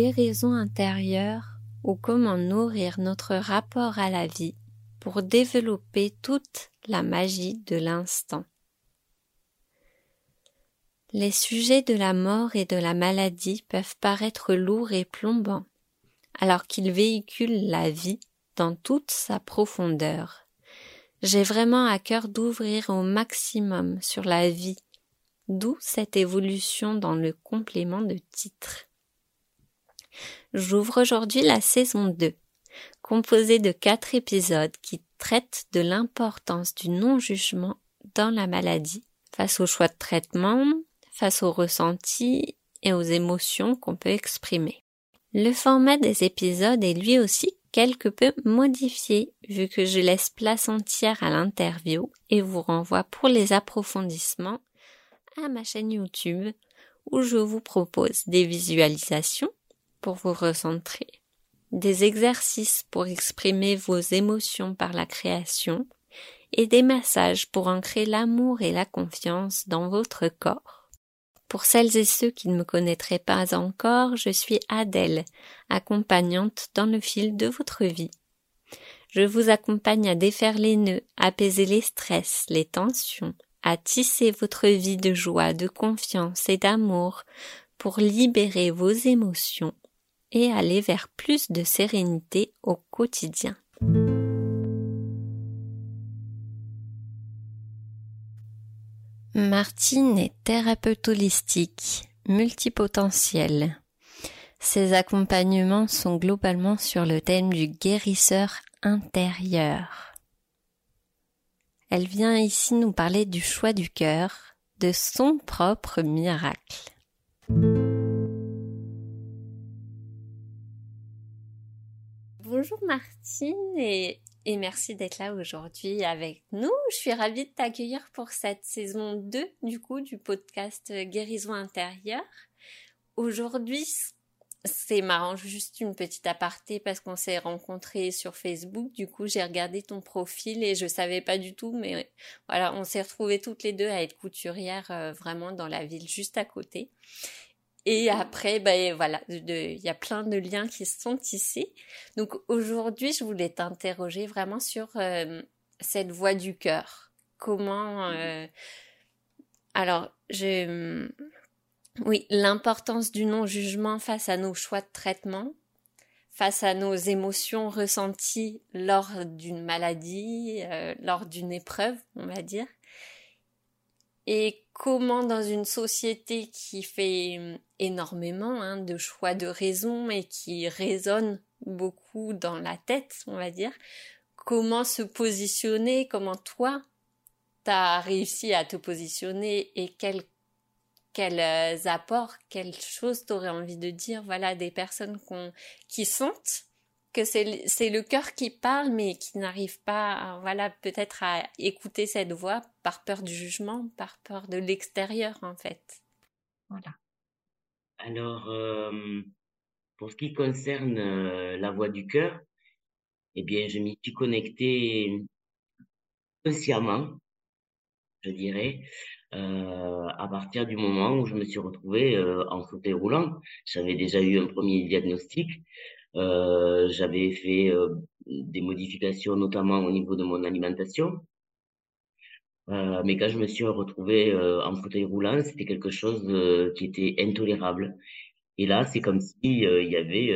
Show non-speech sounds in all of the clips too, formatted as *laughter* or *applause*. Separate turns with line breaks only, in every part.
guérison intérieure ou comment nourrir notre rapport à la vie pour développer toute la magie de l'instant. Les sujets de la mort et de la maladie peuvent paraître lourds et plombants, alors qu'ils véhiculent la vie dans toute sa profondeur. J'ai vraiment à cœur d'ouvrir au maximum sur la vie, d'où cette évolution dans le complément de titre. J'ouvre aujourd'hui la saison 2, composée de quatre épisodes qui traitent de l'importance du non-jugement dans la maladie, face aux choix de traitement, face aux ressentis et aux émotions qu'on peut exprimer. Le format des épisodes est lui aussi quelque peu modifié vu que je laisse place entière à l'interview et vous renvoie pour les approfondissements à ma chaîne YouTube où je vous propose des visualisations pour vous recentrer, des exercices pour exprimer vos émotions par la création et des massages pour ancrer l'amour et la confiance dans votre corps. Pour celles et ceux qui ne me connaîtraient pas encore, je suis Adèle, accompagnante dans le fil de votre vie. Je vous accompagne à défaire les nœuds, apaiser les stress, les tensions, à tisser votre vie de joie, de confiance et d'amour pour libérer vos émotions et aller vers plus de sérénité au quotidien. Martine est thérapeute holistique, multipotentielle. Ses accompagnements sont globalement sur le thème du guérisseur intérieur. Elle vient ici nous parler du choix du cœur, de son propre miracle. Bonjour Martine et merci d'être là aujourd'hui avec nous. Je suis ravie de t'accueillir pour cette saison 2 du coup du podcast Guérison intérieure. Aujourd'hui, c'est marrant, juste une petite aparté parce qu'on s'est rencontrés sur Facebook. Du coup, j'ai regardé ton profil et je savais pas du tout, mais voilà, on s'est retrouvés toutes les deux à être couturières euh, vraiment dans la ville juste à côté. Et après, ben voilà, il y a plein de liens qui sont tissés. Donc aujourd'hui, je voulais t'interroger vraiment sur euh, cette voix du cœur. Comment euh, Alors, je oui, l'importance du non-jugement face à nos choix de traitement, face à nos émotions ressenties lors d'une maladie, euh, lors d'une épreuve, on va dire. Et comment dans une société qui fait hum, énormément hein, de choix de raison et qui résonne beaucoup dans la tête, on va dire, comment se positionner, comment toi t'as réussi à te positionner et quels quels euh, apports, quelles choses t'aurais envie de dire, voilà, des personnes qui sentent que c'est le cœur qui parle, mais qui n'arrive pas, voilà, peut-être à écouter cette voix par peur du jugement, par peur de l'extérieur, en fait. Voilà.
Alors, euh, pour ce qui concerne euh, la voix du cœur, eh bien, je m'y suis connecté consciemment, je dirais, euh, à partir du moment où je me suis retrouvé en fauteuil roulant. J'avais déjà eu un premier diagnostic j'avais fait des modifications, notamment au niveau de mon alimentation. Euh, mais quand je me suis retrouvé en fauteuil roulant, c'était quelque chose qui était intolérable. Et là, c'est comme si il y avait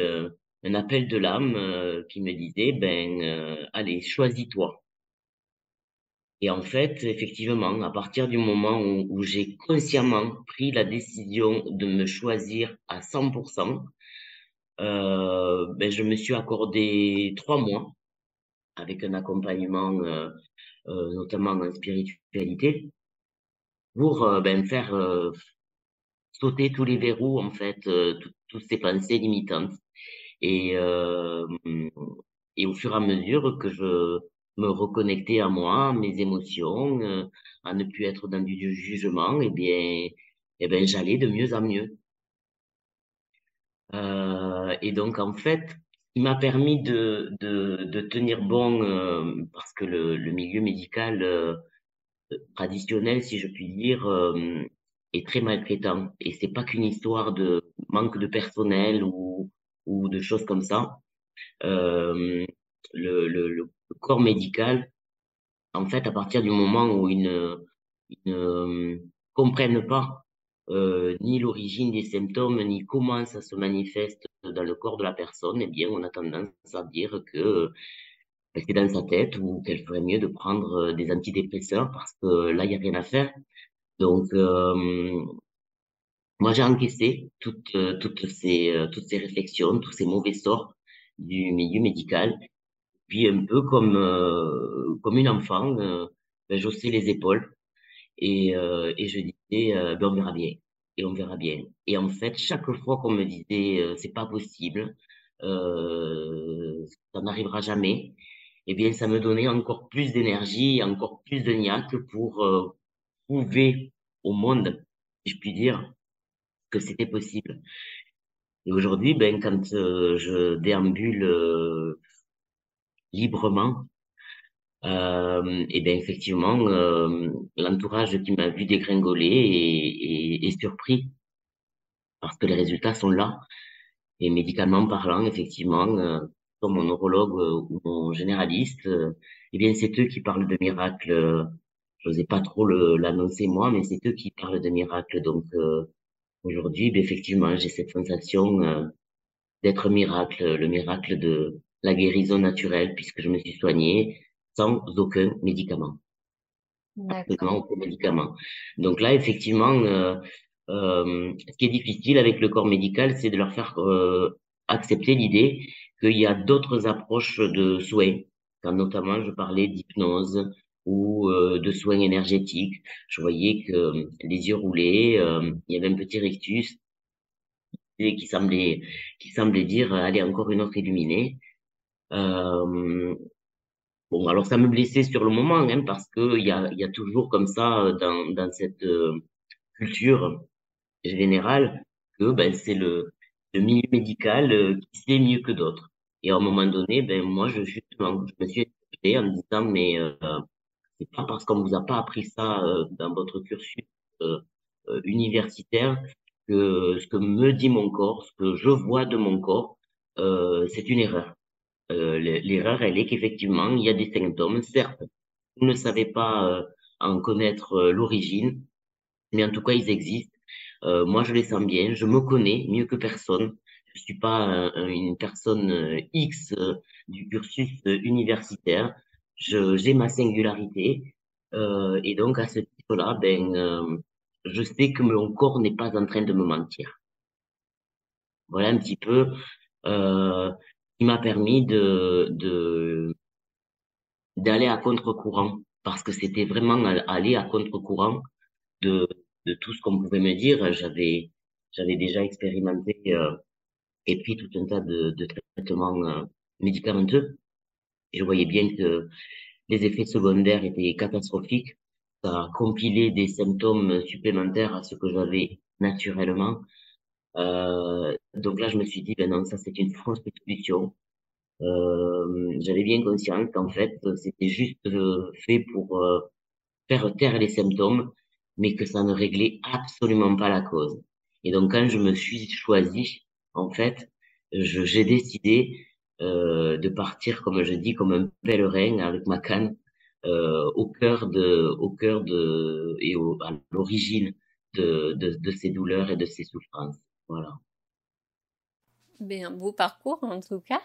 un appel de l'âme qui me disait, ben, allez, choisis-toi. Et en fait, effectivement, à partir du moment où, où j'ai consciemment pris la décision de me choisir à 100%, euh, ben, je me suis accordé trois mois avec un accompagnement, euh, euh, notamment en spiritualité, pour euh, ben, faire euh, sauter tous les verrous, en fait, toutes ces pensées limitantes. Et, et au fur et à mesure que je me reconnectais à moi, mes émotions, à ne plus être dans du jugement, et eh bien, eh ben, j'allais de mieux en mieux. Euh, et donc, en fait, il m'a permis de, de, de, tenir bon euh, parce que le, le milieu médical euh, traditionnel, si je puis dire, est très maltraitant. Et c'est pas qu'une histoire de manque de personnel ou, ou de choses comme ça. Euh, le, le, le, corps médical, en fait, à partir du moment où ils ne, ils ne comprennent pas euh, ni l'origine des symptômes, ni comment ça se manifeste dans le corps de la personne, eh bien, on a tendance à dire que c'est dans sa tête ou qu'elle ferait mieux de prendre des antidépresseurs parce que là, il n'y a rien à faire. Donc, euh, moi, j'ai encaissé toutes, toutes, ces, toutes ces réflexions, tous ces mauvais sorts du milieu médical. Puis, un peu comme, euh, comme une enfant, euh, ben, j'ossais les épaules et, euh, et je disais, euh, ben, on verra bien. Et on verra bien. Et en fait, chaque fois qu'on me disait, euh, c'est pas possible, euh, ça n'arrivera jamais, eh bien, ça me donnait encore plus d'énergie, encore plus de niaque pour euh, prouver au monde, si je puis dire, que c'était possible. Et aujourd'hui, ben, quand euh, je déambule librement, euh, et bien effectivement, euh, l'entourage qui m'a vu dégringoler est, est, est, surpris parce que les résultats sont là. Et médicalement parlant, effectivement, euh, comme mon neurologue ou mon généraliste, eh bien c'est eux qui parlent de miracles. Je n'osais pas trop l'annoncer moi, mais c'est eux qui parlent de miracles. Donc aujourd'hui, ben, effectivement, j'ai cette sensation d'être miracle, le miracle de la guérison naturelle, puisque je me suis soignée sans aucun médicament. Absolument aucun médicament. Donc là, effectivement, euh, euh, ce qui est difficile avec le corps médical, c'est de leur faire euh, accepter l'idée qu'il y a d'autres approches de soins. Quand notamment je parlais d'hypnose ou euh, de soins énergétiques, je voyais que les yeux roulaient, il y avait un petit rictus et qui semblait qui semblait dire allez encore une autre illuminée. Euh, Bon, alors ça me blessait sur le moment, hein, parce que il y a, y a toujours comme ça euh, dans, dans cette euh, culture générale que ben, c'est le, le milieu médical euh, qui sait mieux que d'autres. Et à un moment donné, ben moi je justement, je me suis écouté en me disant mais euh, c'est pas parce qu'on vous a pas appris ça dans votre cursus universitaire que ce que me dit mon corps, ce que je vois de mon corps, c'est une erreur. Euh, l'erreur, elle est qu'effectivement, il y a des symptômes. Certes, vous ne savez pas euh, en connaître euh, l'origine, mais en tout cas, ils existent. moi, je les sens bien. Je me connais mieux que personne. Je suis pas une personne X du cursus universitaire. J'ai ma singularité. et donc, à ce titre-là, ben, je sais que mon corps n'est pas en train de me mentir. Voilà un petit peu euh, qui m'a permis de, de, d'aller à contre-courant parce que c'était vraiment aller à contre-courant de, de tout ce qu'on pouvait me dire. J'avais, j'avais déjà expérimenté euh, et pris tout un tas de, de traitements euh, médicamenteux. Et je voyais bien que les effets secondaires étaient catastrophiques. Ça compilait des symptômes supplémentaires à ce que j'avais naturellement. Euh, donc là, je me suis dit, ben non, ça c'est une fausse. Euh, J'avais bien conscience qu'en fait, c'était juste euh, fait pour euh, faire taire les symptômes, mais que ça ne réglait absolument pas la cause. Et donc, quand je me suis choisi, en fait, j'ai décidé euh, de partir, comme je dis, comme un pèlerin avec ma canne euh, au cœur de, au cœur de et au, à l'origine de, de, de ces douleurs et de ces souffrances. Voilà.
Ben, un beau parcours en tout cas.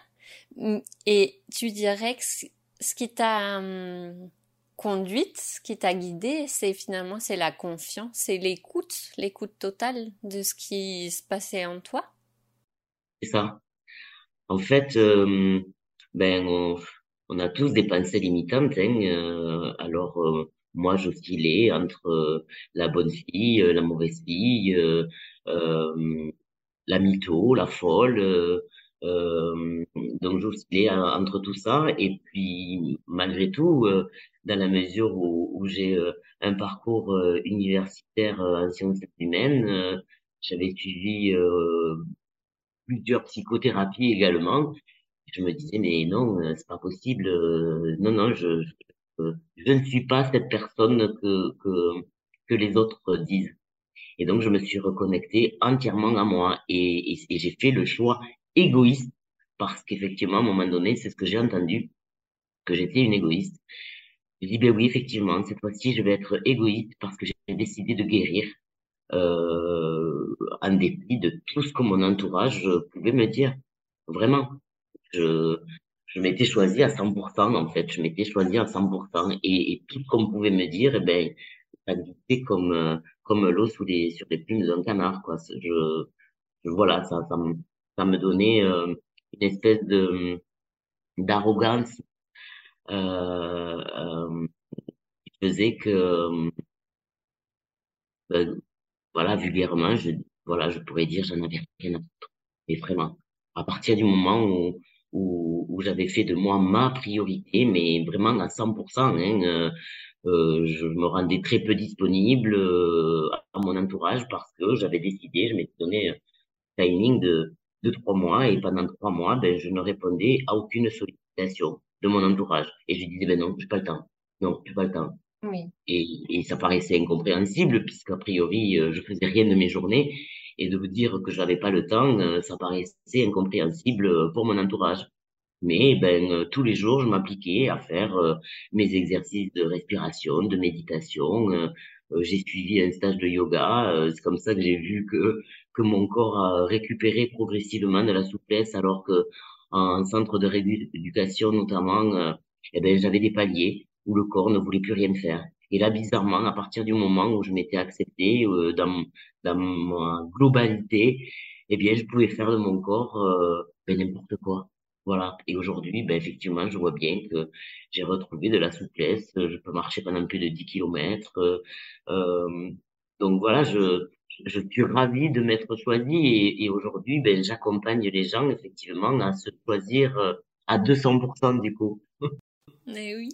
Et tu dirais que ce qui t'a hum, conduite, ce qui t'a guidée, c'est finalement c'est la confiance, c'est l'écoute, l'écoute totale de ce qui se passait en toi?
C'est ça. En fait, euh, ben on, a tous des pensées limitantes. Hein, euh, alors euh, moi, j'oscillais entre la bonne fille, la mauvaise fille, la mytho, la folle. Euh, euh, donc j'oscillais entre tout ça. Et puis malgré tout, euh, dans la mesure où, où j'ai euh, un parcours euh, universitaire en sciences humaines, j'avais suivi plusieurs psychothérapies également. Je me disais mais non, c'est pas possible. non non, je, je, je ne suis pas cette personne que que que les autres disent. Et donc, je me suis reconnecté entièrement à moi et, et, j'ai fait le choix égoïste parce qu'effectivement, à un moment donné, c'est ce que j'ai entendu, que j'étais une égoïste. Je dis, ben oui, effectivement, cette fois-ci, je vais être égoïste parce que j'ai décidé de guérir euh, en dépit de tout ce que mon entourage pouvait me dire. Vraiment. Je, je m'étais choisi à 100% en fait. Je m'étais choisi à 100% et, et tout ce qu'on pouvait me dire, eh ben, ça glissait comme, euh, comme l'eau sous les, sur les plumes d'un canard, quoi. Je, voilà, ça, ça me, ça me donnait euh, une espèce de, d'arrogance, euh, euh, qui faisait que, voilà, vulgairement, je, voilà, je pourrais dire, j'en avais rien à foutre. Mais vraiment, à partir du moment où, où, où j'avais fait de moi ma priorité, mais vraiment à 100%, hein, euh, je me rendais très peu disponible euh, à mon entourage parce que j'avais décidé, je m'étais donné un timing de, de trois mois et pendant trois mois, ben, je ne répondais à aucune sollicitation de mon entourage. Et je disais, ben non, j'ai pas le temps. Non, j'ai pas le temps.
Oui.
Et, et ça paraissait incompréhensible puisqu'a priori, euh, je faisais rien de mes journées et de vous dire que j'avais pas le temps, euh, ça paraissait incompréhensible pour mon entourage. Mais ben tous les jours, je m'appliquais à faire mes exercices de respiration, de méditation. j'ai suivi un stage de yoga. c'est comme ça que j'ai vu que que mon corps a récupéré progressivement de la souplesse, alors que en centre de rééducation notamment, eh ben j'avais des paliers où le corps ne voulait plus rien faire. Et là, bizarrement, à partir du moment où je m'étais accepté euh, dans, dans ma globalité, eh bien, je pouvais faire de mon corps euh, ben, n'importe quoi. Voilà. Et aujourd'hui, ben, effectivement, je vois bien que j'ai retrouvé de la souplesse. Je peux marcher pendant plus de 10 kilomètres. Euh, donc voilà, je, je suis ravi de m'être choisi et, aujourd'hui, ben, j'accompagne les gens effectivement à se choisir euh, à 200% du coup. *laughs*
Mais oui.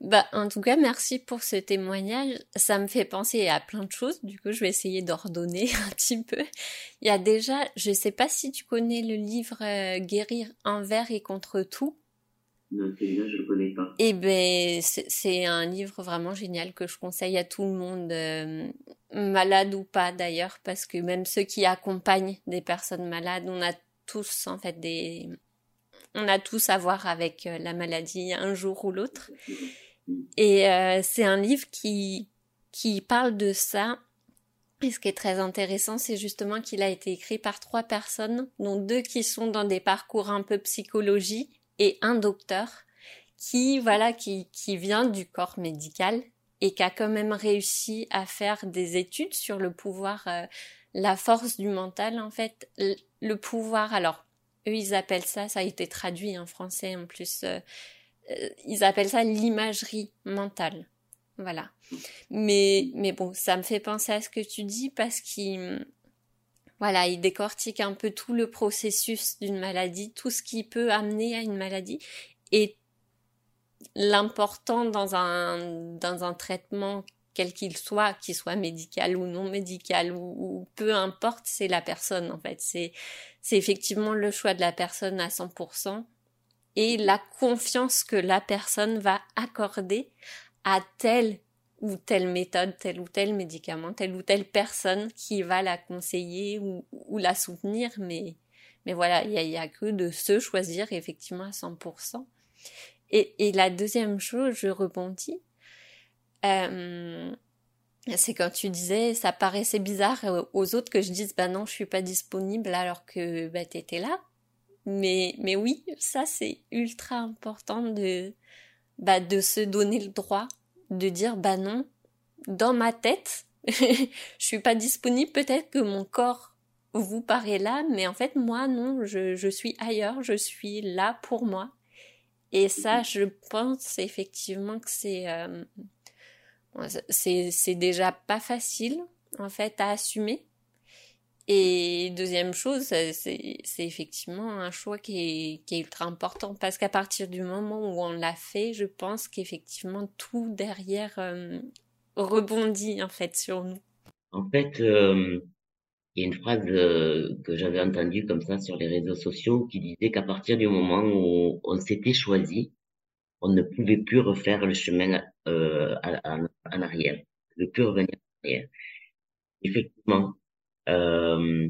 Bah, en tout cas, merci pour ce témoignage. Ça me fait penser à plein de choses. Du coup, je vais essayer d'ordonner *laughs* un petit peu. Il y a déjà, je sais pas si tu connais le livre euh, Guérir envers et contre tout.
Non, celui-là, je le connais pas.
Eh ben, c'est un livre vraiment génial que je conseille à tout le monde, euh, malade ou pas d'ailleurs, parce que même ceux qui accompagnent des personnes malades, on a tous en fait des, on a tous à voir avec euh, la maladie un jour ou l'autre. Et euh, c'est un livre qui, qui parle de ça. Et ce qui est très intéressant, c'est justement qu'il a été écrit par trois personnes, dont deux qui sont dans des parcours un peu psychologie et un docteur qui, voilà, qui, qui vient du corps médical et qui a quand même réussi à faire des études sur le pouvoir, euh, la force du mental, en fait, le pouvoir. Alors, eux, ils appellent ça, ça a été traduit en français en plus, euh, ils appellent ça l'imagerie mentale. Voilà. Mais, mais bon, ça me fait penser à ce que tu dis parce qu'il, voilà, il décortique un peu tout le processus d'une maladie, tout ce qui peut amener à une maladie et l'important dans un, dans un traitement quel qu'il soit, qu'il soit médical ou non médical ou, ou peu importe, c'est la personne en fait. C'est, c'est effectivement le choix de la personne à 100% et la confiance que la personne va accorder à telle ou telle méthode, tel ou tel médicament, telle ou telle personne qui va la conseiller ou, la soutenir, mais, mais voilà, il n'y a, a, que de se choisir effectivement à 100%. Et, et la deuxième chose, je rebondis, euh, c'est quand tu disais, ça paraissait bizarre aux autres que je dise, bah non, je suis pas disponible alors que bah, tu étais là. Mais, mais oui, ça c'est ultra important de, bah, de se donner le droit de dire bah non, dans ma tête, *laughs* je suis pas disponible, peut-être que mon corps vous paraît là, mais en fait moi non, je, je suis ailleurs, je suis là pour moi. Et ça, je pense effectivement que c'est euh, c'est déjà pas facile en fait à assumer et deuxième chose, c'est effectivement un choix qui est, ultra important parce qu'à partir du moment où on l'a fait, je pense qu'effectivement tout derrière euh, rebondit en fait sur nous.
En fait, euh, il y a une phrase euh, que j'avais entendue comme ça sur les réseaux sociaux qui disait qu'à partir du moment où on s'était choisi, on ne pouvait plus refaire le chemin en arrière, ne plus revenir en arrière. effectivement. Euh,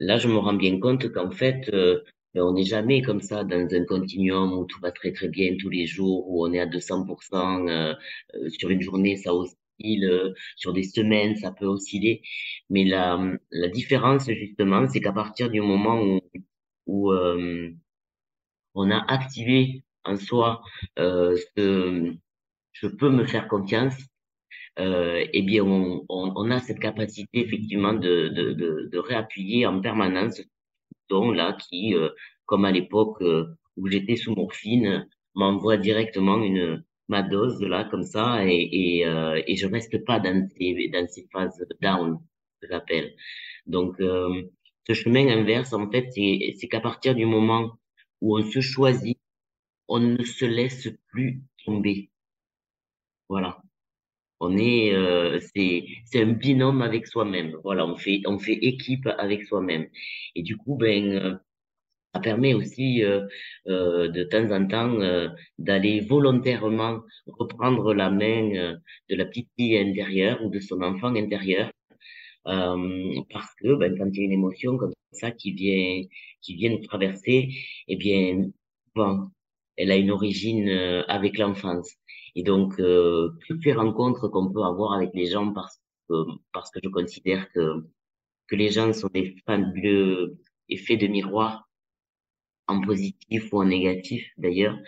là, je me rends bien compte qu'en fait, euh, on n'est jamais comme ça dans un continuum où tout va très très bien tous les jours, où on est à 200%. Euh, euh, sur une journée, ça oscille, euh, sur des semaines, ça peut osciller. Mais la, la différence, justement, c'est qu'à partir du moment où, où on a activé en soi ce je peux me faire confiance, euh, eh bien, on, on, on, a cette capacité effectivement de, de, de, de réappuyer en permanence ton là qui, euh, comme à l'époque euh, où j'étais sous morphine, m'envoie directement une ma dose là comme ça et et, euh, et je reste pas dans ces dans ces phases down que j'appelle. Donc euh, ce chemin inverse en fait c'est c'est qu'à partir du moment où on se choisit, on ne se laisse plus tomber. Voilà. On est, euh, c'est, un binôme avec soi-même. Voilà, on fait, on fait équipe avec soi-même. Et du coup, ben, euh, ça permet aussi euh, euh, de temps en temps d'aller volontairement reprendre la main de la petite fille intérieure ou de son enfant intérieur, parce que ben, quand il y a une émotion comme ça qui vient, qui vient nous traverser, eh bien, bon, elle a une origine avec l'enfance. Et donc, euh, toutes les rencontres qu'on peut avoir avec les gens, parce que, parce que je considère que, que les gens sont des fabuleux effets de miroir, en positif ou en négatif d'ailleurs,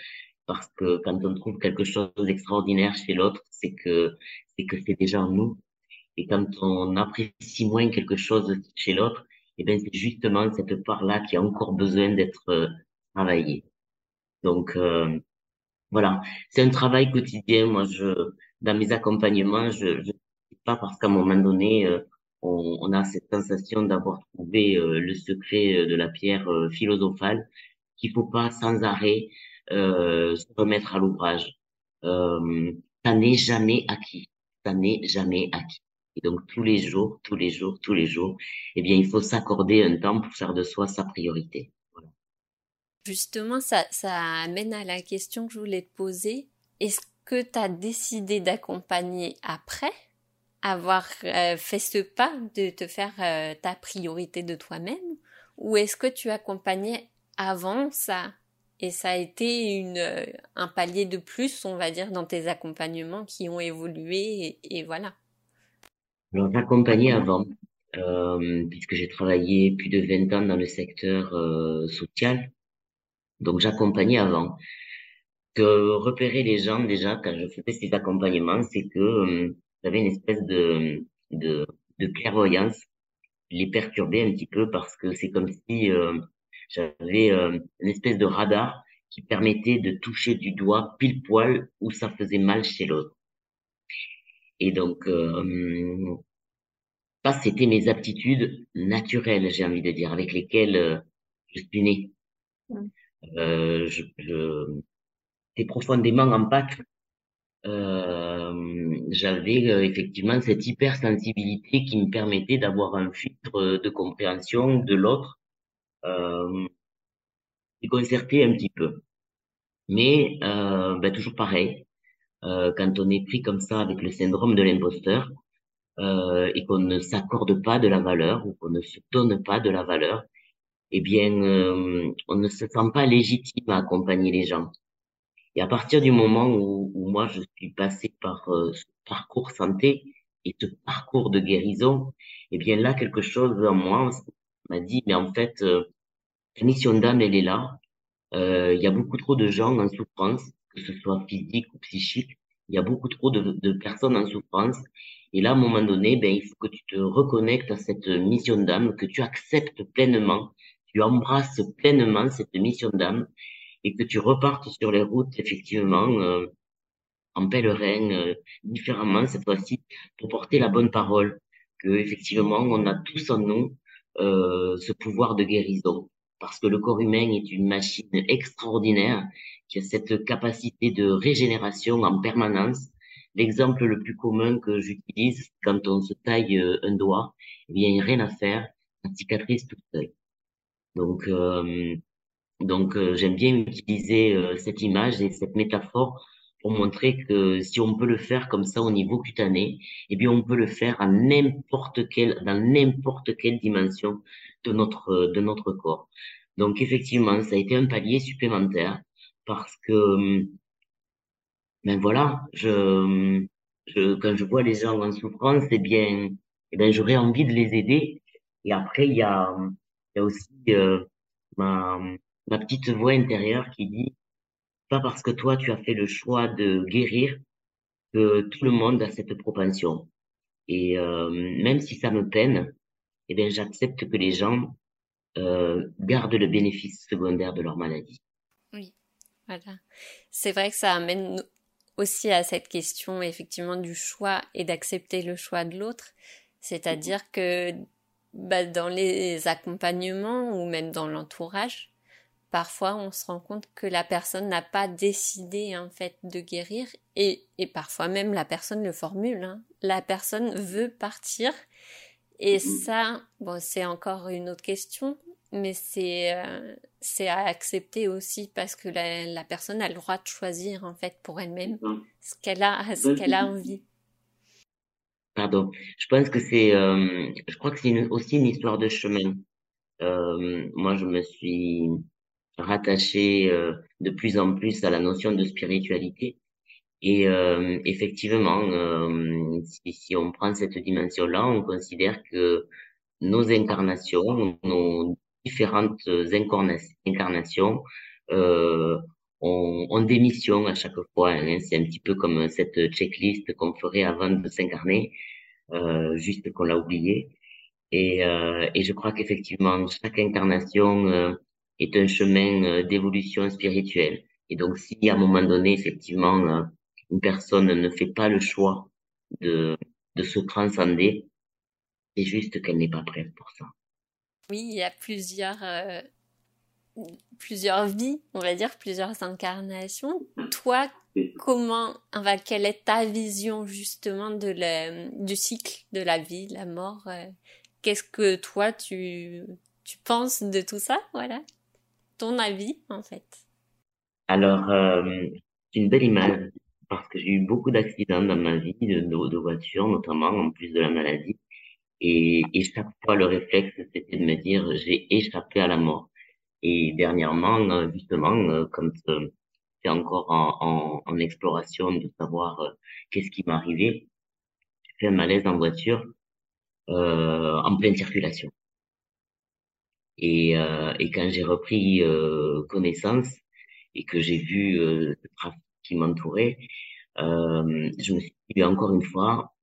parce que quand on trouve quelque chose d'extraordinaire chez l'autre, c'est que c'est que c'est déjà en nous. Et quand on apprécie moins quelque chose chez l'autre, et eh ben c'est justement cette part-là qui a encore besoin d'être euh, travaillée. Donc, euh, voilà, c'est un travail quotidien. Moi, je, dans mes accompagnements, je, je pas parce qu'à un moment donné, euh, on, on, a cette sensation d'avoir trouvé euh, le secret euh, de la pierre philosophale, qu'il faut pas sans arrêt se remettre à l'ouvrage. ça n'est jamais acquis. Ça n'est jamais acquis. Et donc tous les jours, tous les jours, tous les jours, eh bien, il faut s'accorder un temps pour faire de soi sa priorité.
Justement, ça, ça amène à la question que je voulais te poser. Est-ce que tu as décidé d'accompagner après avoir euh, fait ce pas de te faire euh, ta priorité de toi-même? Ou est-ce que tu accompagnais avant ça et ça a été euh, un palier de plus, on va dire, dans tes accompagnements qui ont évolué et, et voilà.
Alors j'accompagnais avant, puisque j'ai travaillé plus de 20 ans dans le secteur social donc j'accompagnais avant. Que repérer les gens déjà quand je faisais ces accompagnements, c'est que euh, j'avais une espèce de, de, de clairvoyance, les perturbait un petit peu parce que c'est comme si euh, j'avais euh, une espèce de radar qui permettait de toucher du doigt pile poil où ça faisait mal chez l'autre. Et donc, euh, ça, c'était mes aptitudes naturelles, j'ai envie de dire, avec lesquelles euh, je suis né. Mmh. Euh, je, je profondément en Pâques. Euh, j'avais euh, effectivement cette hypersensibilité qui me permettait d'avoir un filtre de compréhension de l'autre euh, et concerter un petit peu. Mais euh, ben, toujours pareil, euh, quand on est pris comme ça avec le syndrome de l'imposteur euh, et qu'on ne s'accorde pas de la valeur ou qu'on ne se donne pas de la valeur, eh bien, euh, on ne se sent pas légitime à accompagner les gens. Et à partir du moment où, où moi je suis passé par euh, ce parcours santé et ce parcours de guérison, eh bien là quelque chose en moi m'a dit mais en fait euh, la mission d'âme elle est là. Euh, il y a beaucoup trop de gens en souffrance, que ce soit physique ou psychique. Il y a beaucoup trop de, de personnes en souffrance. Et là, à un moment donné, ben, il faut que tu te reconnectes à cette mission d'âme, que tu acceptes pleinement tu embrasses pleinement cette mission d'âme et que tu repartes sur les routes, effectivement, euh, en pèlerin, euh, différemment cette fois-ci, pour porter la bonne parole, que effectivement, on a tous en nous euh, ce pouvoir de guérison, parce que le corps humain est une machine extraordinaire qui a cette capacité de régénération en permanence. L'exemple le plus commun que j'utilise, quand on se taille euh, un doigt, eh il n'y a rien à faire, la cicatrice toute seule. Donc, euh, donc euh, j'aime bien utiliser euh, cette image et cette métaphore pour montrer que si on peut le faire comme ça au niveau cutané, eh bien, on peut le faire à n'importe quelle, dans n'importe quelle dimension de notre, de notre corps. Donc, effectivement, ça a été un palier supplémentaire parce que, ben voilà, je, je, quand je vois les gens en souffrance, eh bien, eh bien, j'aurais envie de les aider. Et après, il y a, il y a aussi euh, ma, ma petite voix intérieure qui dit, pas parce que toi, tu as fait le choix de guérir que tout le monde a cette propension. Et euh, même si ça me peine, eh bien, j'accepte que les gens euh, gardent le bénéfice secondaire de leur maladie.
Oui, voilà. C'est vrai que ça amène aussi à cette question effectivement du choix et d'accepter le choix de l'autre. C'est-à-dire que bah, dans les accompagnements ou même dans l'entourage, parfois on se rend compte que la personne n'a pas décidé en fait de guérir et, et parfois même la personne le formule. Hein. La personne veut partir et ça, bon, c'est encore une autre question, mais c'est euh, c'est à accepter aussi parce que la, la, personne a le droit de choisir en fait pour elle-même ce qu'elle a ce qu'elle a envie.
Pardon, je pense que c'est, euh, je crois que c'est aussi une histoire de chemin. Euh, moi, je me suis rattaché euh, de plus en plus à la notion de spiritualité. Et euh, effectivement, euh, si, si, on prend cette dimension-là, on considère que nos incarnations, nos différentes incarnations, euh, ont, des missions à chaque fois. Hein. C'est un petit peu comme cette checklist qu'on ferait avant de s'incarner, euh, juste qu'on l'a oublié. Et, euh, et je crois qu'effectivement, chaque incarnation est un chemin euh, d'évolution spirituelle. Et donc, si à un moment donné, effectivement, euh, une personne ne fait pas le choix de, de se transcender, c'est juste qu'elle n'est pas prête pour ça.
Oui, il y a plusieurs, euh, plusieurs vies, on va dire, plusieurs incarnations. Toi, comment, enfin, quelle est ta vision justement de la, du cycle de la vie, de la mort Qu'est-ce que toi, tu, tu penses de tout ça Voilà? Ton avis, en fait
Alors, euh, c'est une belle image parce que j'ai eu beaucoup d'accidents dans ma vie, de, de, voiture notamment, en plus de la maladie. Et, et chaque fois, le réflexe, c'était de me dire, j'ai échappé à la mort. Et dernièrement, euh, justement, euh, comme c'est encore en, en, en, exploration de savoir euh, qu'est-ce qui m'arrivait, j'ai fait un malaise en voiture euh, en pleine circulation. Et, euh, et quand j'ai repris euh, connaissance et que j'ai vu euh, le trafic qui m'entourait, euh, je me suis dit encore une fois,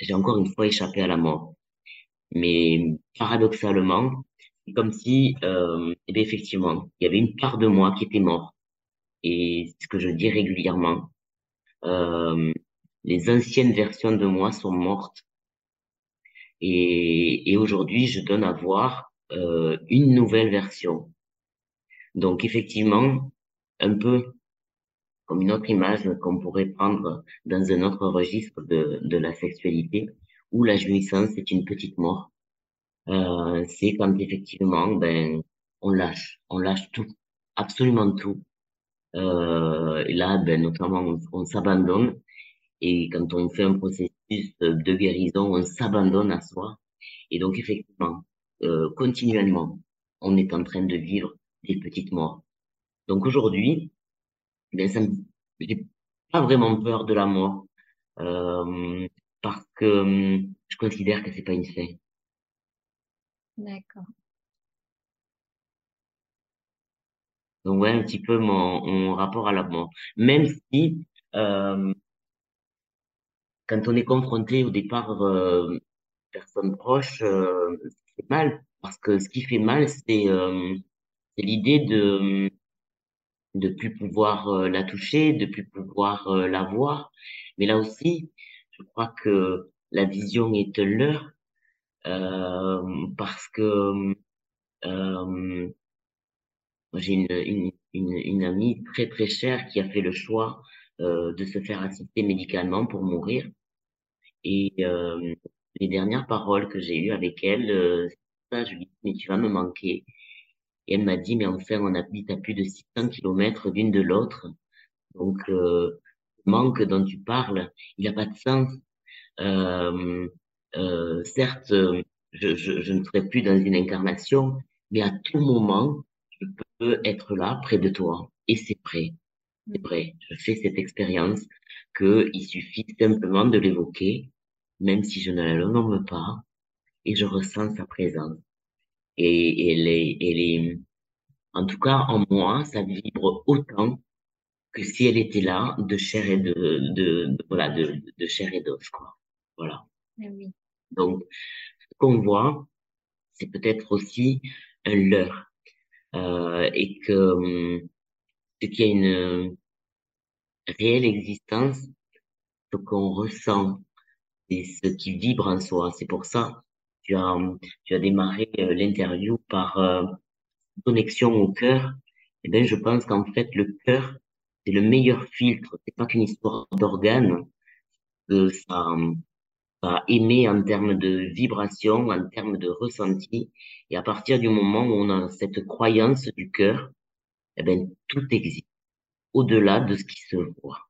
j'ai encore une fois échappé à la mort. Mais paradoxalement, comme si, euh, eh effectivement, il y avait une part de moi qui était morte. Et ce que je dis régulièrement, euh, les anciennes versions de moi sont mortes. Et, et aujourd'hui, je donne à voir euh, une nouvelle version. Donc effectivement, un peu comme une autre image qu'on pourrait prendre dans un autre registre de, de la sexualité, où la jouissance est une petite mort. Euh, c'est quand effectivement, ben, on lâche, on lâche tout, absolument tout. Euh, là, ben, notamment, on, on s'abandonne. Et quand on fait un processus de guérison, on s'abandonne à soi. Et donc, effectivement, euh, continuellement, on est en train de vivre des petites morts. Donc aujourd'hui, ben ça j'ai pas vraiment peur de la mort euh, parce que hum, je considère que c'est pas une fin.
D'accord.
Donc ouais, un petit peu mon, mon rapport à la mort. Même si euh, quand on est confronté au départ euh, personnes proches, euh, c'est mal parce que ce qui fait mal, c'est euh, l'idée de de plus pouvoir euh, la toucher, de plus pouvoir euh, la voir. Mais là aussi, je crois que la vision est leur parce que euh, j'ai une, une, une, amie très très chère qui a fait le choix euh, de se faire assister médicalement pour mourir. Et euh, les dernières paroles que j'ai eues avec elle, euh, ça, je lui dis, mais tu vas me manquer. Et elle m'a dit, mais enfin, on habite à plus de 600 kilomètres d'une de l'autre. Donc, euh, manque dont tu parles, il n'a pas de sens. Euh, euh, certes, je, je, je, ne serai plus dans une incarnation, mais à tout moment, je peux être là, près de toi. Et c'est vrai. C'est vrai. Je fais cette expérience qu'il suffit simplement de l'évoquer, même si je ne la nomme pas, et je ressens sa présence. Et, elle est, elle est, en tout cas, en moi, ça vibre autant que si elle était là, de chair et de, de, voilà, de, de chair et d'os, quoi. Voilà.
Oui.
Donc, ce qu'on voit, c'est peut-être aussi un leurre, euh, et que hum, ce qui a une réelle existence, ce qu'on ressent, et ce qui vibre en soi. C'est pour ça tu as tu as démarré euh, l'interview par euh, connexion au cœur. Eh ben, je pense qu'en fait, le cœur, c'est le meilleur filtre. C'est pas qu'une histoire d'organes. ça, ça émet en termes de vibration, en termes de ressenti. Et à partir du moment où on a cette croyance du cœur, eh ben, tout existe au-delà de ce qui se voit.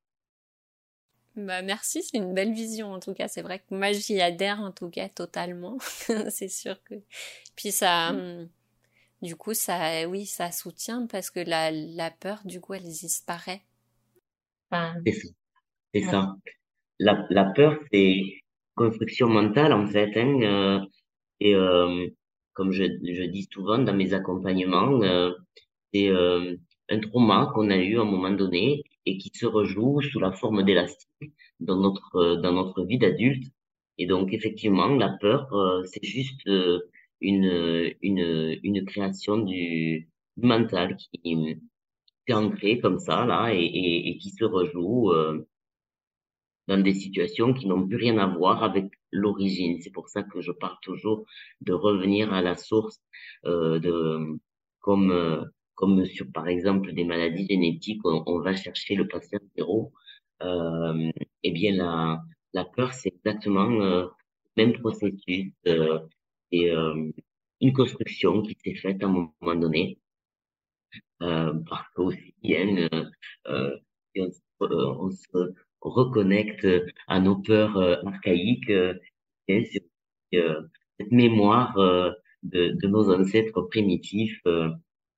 Bah merci, c'est une belle vision en tout cas. C'est vrai que moi j'y adhère en tout cas totalement. *laughs* c'est sûr que puis ça, mm. hum, du coup ça, oui, ça soutient parce que la, la peur du coup elle disparaît.
C'est ça. C'est ça. La, la peur c'est construction mentale en fait. Hein, euh, et euh, comme je, je dis souvent dans mes accompagnements, euh, c'est un trauma qu'on a eu à un moment donné et qui se rejoue sous la forme d'élastique dans notre dans notre vie d'adulte. Et donc effectivement, la peur, c'est juste une une une création du, mental qui, est ancré comme ça là et, et, et qui se rejoue dans des situations qui n'ont plus rien à voir avec l'origine. C'est pour ça que je parle toujours de revenir à la source, euh, de comme comme sur par exemple des maladies génétiques, on, va chercher le patient zéro. Euh, eh bien la, la peur, c'est exactement euh, le même processus euh, et euh, une construction qui s'est faite à un moment donné. Euh, parce qu'aussi, hein, euh, on, on, se reconnecte à nos peurs archaïques, et cette mémoire de, de, nos ancêtres primitifs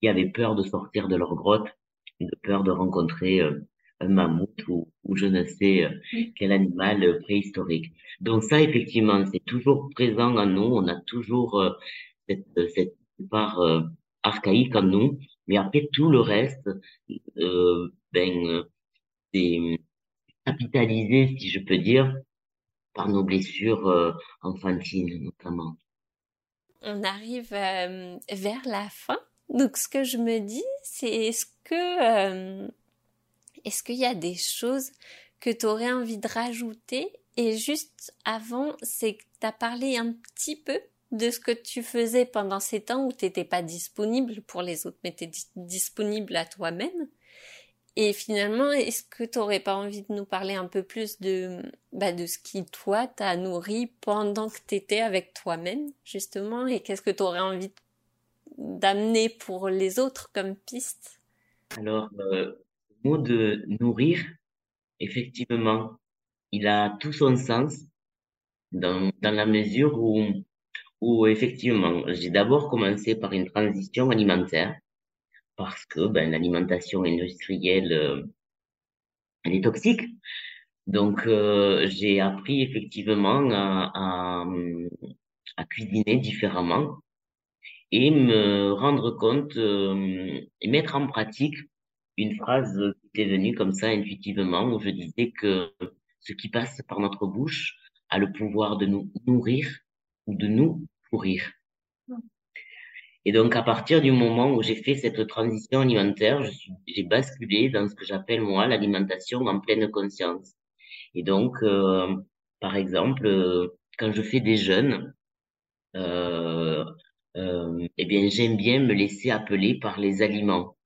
qui avaient peur de sortir de leur grotte, de peur de rencontrer euh, un mammouth ou, ou, je ne sais euh, quel animal euh, préhistorique. Donc ça, effectivement, c'est toujours présent en nous. On a toujours cette, cette part archaïque en nous. Mais après, tout le reste, euh, ben, c'est capitalisé, si je peux dire, par nos blessures enfantines, notamment.
On arrive vers la fin donc ce que je me dis, c'est est-ce que euh, est-ce qu'il y a des choses que tu aurais envie de rajouter? Et juste avant, c'est que tu as parlé un petit peu de ce que tu faisais pendant ces temps où tu n'étais pas disponible pour les autres, mais tu étais disponible à toi-même. Et finalement, est-ce que tu n'aurais pas envie de nous parler un peu plus de, bah, ce qui, toi, t'a nourri pendant que tu étais avec toi-même, justement, et qu'est-ce que tu aurais envie d'amener pour les autres comme piste?
Alors, euh, le mot de nourrir, effectivement, il a tout son sens dans, la mesure où effectivement, j'ai d'abord commencé par une transition alimentaire parce que ben, l'alimentation industrielle, euh, elle est toxique. Donc, euh, j'ai appris effectivement à, cuisiner différemment et me rendre compte euh, et mettre en pratique une phrase qui est venue comme ça intuitivement où je disais que ce qui passe par notre bouche a le pouvoir de nous nourrir ou de nous pourrir. Et donc, à partir du moment où j'ai fait cette transition alimentaire, j'ai basculé dans ce que j'appelle moi l'alimentation en pleine conscience. Et donc, euh, par exemple, euh, quand je fais des jeûnes, euh, euh, eh bien, j'aime bien me laisser appeler par les aliments.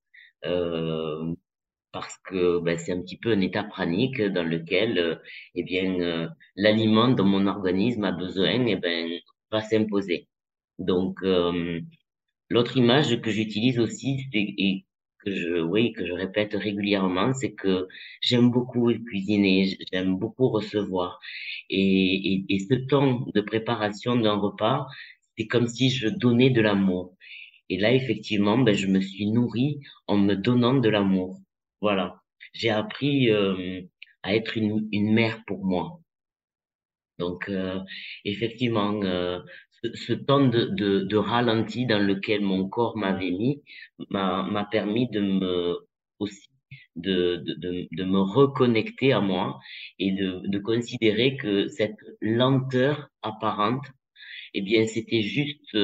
Parce que ben, c'est un petit peu un état pranique dans lequel eh bien l'aliment dont mon organisme a besoin eh ben va s'imposer. Donc l'autre image que j'utilise aussi et que je, oui, que je répète régulièrement, c'est que j'aime beaucoup cuisiner, j'aime beaucoup recevoir. Et, et, et ce temps de préparation d'un repas, c'est comme si je donnais de l'amour. Et là, effectivement, ben, je me suis nourrie en me donnant de l'amour. Voilà. J'ai appris euh, à être une, une mère pour moi. Donc, euh, effectivement, euh, ce, temps de, de, de, ralenti dans lequel mon corps m'avait mis m'a permis de me aussi de, de, de, me reconnecter à moi et de, de considérer que cette lenteur apparente, eh bien, c'était juste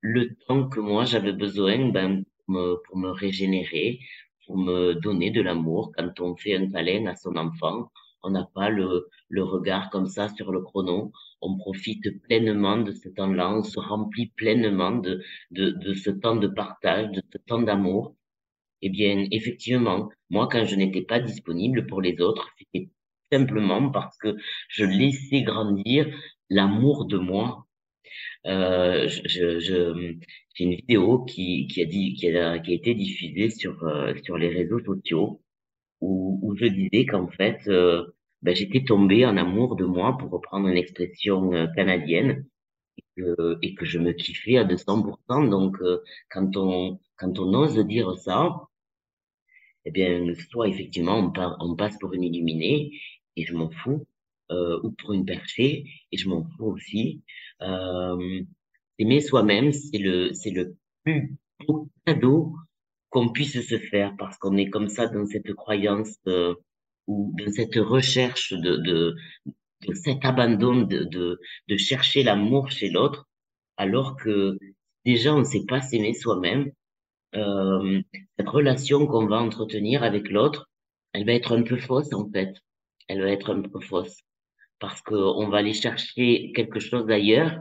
le temps que moi j'avais besoin ben, pour, me, pour me régénérer, pour me donner de l'amour. Quand on fait un câlin à son enfant, on n'a pas le, le regard comme ça sur le chrono. On profite pleinement de ce temps-là, on se remplit pleinement de, ce temps de partage, de ce temps d'amour. Eh bien, effectivement, moi, quand je n'étais pas disponible pour les autres, c'était simplement parce que je laissais grandir l'amour de moi euh, j'ai une vidéo qui, a dit, qui a, qui a été diffusée sur, euh, les réseaux sociaux où, où je disais qu'en fait, euh, ben, j'étais tombée en amour de moi, pour reprendre une expression euh, canadienne, et que, et que je me kiffais à 200%. Donc, quand on, quand on ose dire ça, eh bien, soit effectivement, on, on passe pour une illuminée, et je m'en fous, euh, ou pour une perchée, et je m'en fous aussi. Euh, aimer soi-même, c'est le, c'est le plus beau cadeau qu'on puisse se faire parce qu'on est comme ça dans cette croyance euh, ou dans cette recherche de, de, de cet abandon de, de, de chercher l'amour chez l'autre, alors que déjà on ne sait pas s'aimer soi-même. Euh, cette relation qu'on va entretenir avec l'autre, elle va être un peu fausse en fait. Elle va être un peu fausse parce qu'on va aller chercher quelque chose d'ailleurs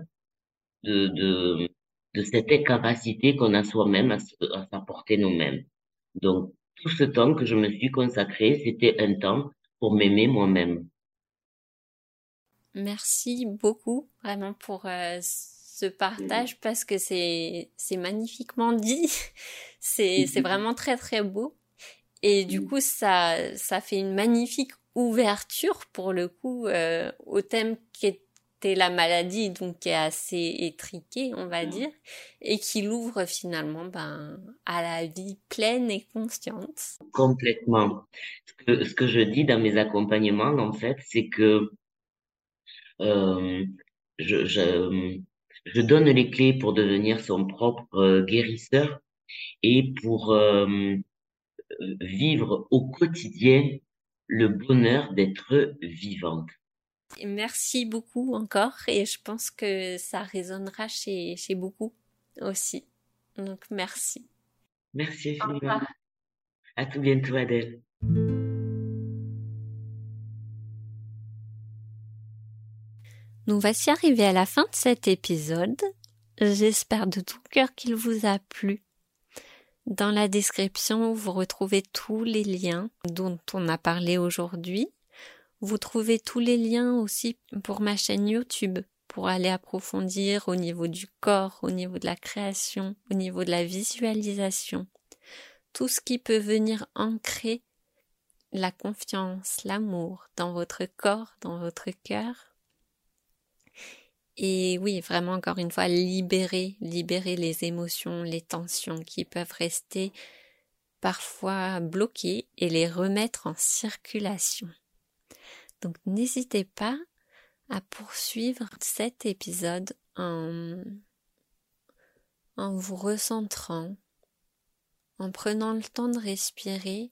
de, de, de cette incapacité qu'on a soi-même à, à s'apporter nous-mêmes. Donc, tout ce temps que je me suis consacré, c'était un temps pour m'aimer moi-même.
Merci beaucoup vraiment pour euh, ce partage parce que c'est magnifiquement dit. *laughs* c'est c'est vraiment très très beau et du coup ça ça fait une magnifique ouverture pour le coup euh, au thème qui la maladie, donc qui est assez étriqué, on va dire, et qui l'ouvre finalement ben, à la vie pleine et consciente.
Complètement. Ce que, ce que je dis dans mes accompagnements, en fait, c'est que euh, je, je, je, donne les clés pour devenir son propre guérisseur et pour euh, vivre au quotidien le bonheur d'être vivante.
Merci beaucoup encore et je pense que ça résonnera chez, chez beaucoup aussi. Donc merci.
Merci infiniment. À tout bientôt Adèle.
Nous voici arrivés à la fin de cet épisode. J'espère de tout cœur qu'il vous a plu. Dans la description, vous retrouvez tous les liens dont on a parlé aujourd'hui. Vous trouvez tous les liens aussi pour ma chaîne YouTube pour aller approfondir au niveau du corps, au niveau de la création, au niveau de la visualisation. Tout ce qui peut venir ancrer la confiance, l'amour dans votre corps, dans votre cœur et oui, vraiment encore une fois, libérer, libérer les émotions, les tensions qui peuvent rester parfois bloquées et les remettre en circulation. Donc n'hésitez pas à poursuivre cet épisode en, en vous recentrant, en prenant le temps de respirer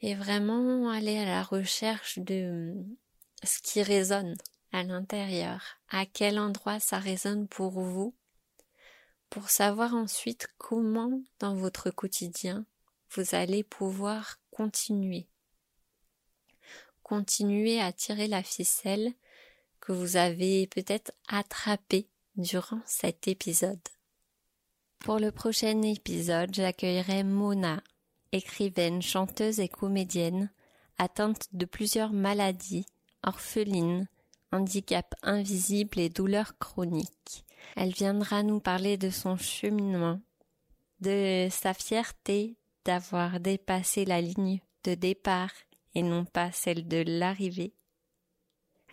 et vraiment aller à la recherche de ce qui résonne à l'intérieur, à quel endroit ça résonne pour vous, pour savoir ensuite comment dans votre quotidien vous allez pouvoir continuer. Continuer à tirer la ficelle que vous avez peut-être attrapée durant cet épisode. Pour le prochain épisode, j'accueillerai Mona, écrivaine, chanteuse et comédienne, atteinte de plusieurs maladies, orpheline, handicap invisible et douleurs chroniques. Elle viendra nous parler de son cheminement, de sa fierté d'avoir dépassé la ligne de départ et non pas celle de l'arrivée.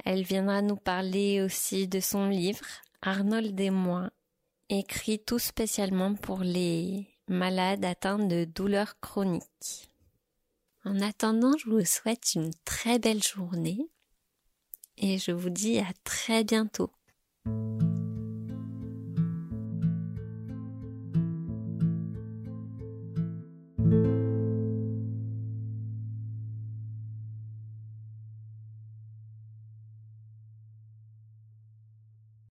Elle viendra nous parler aussi de son livre Arnold et moi, écrit tout spécialement pour les malades atteints de douleurs chroniques. En attendant, je vous souhaite une très belle journée et je vous dis à très bientôt.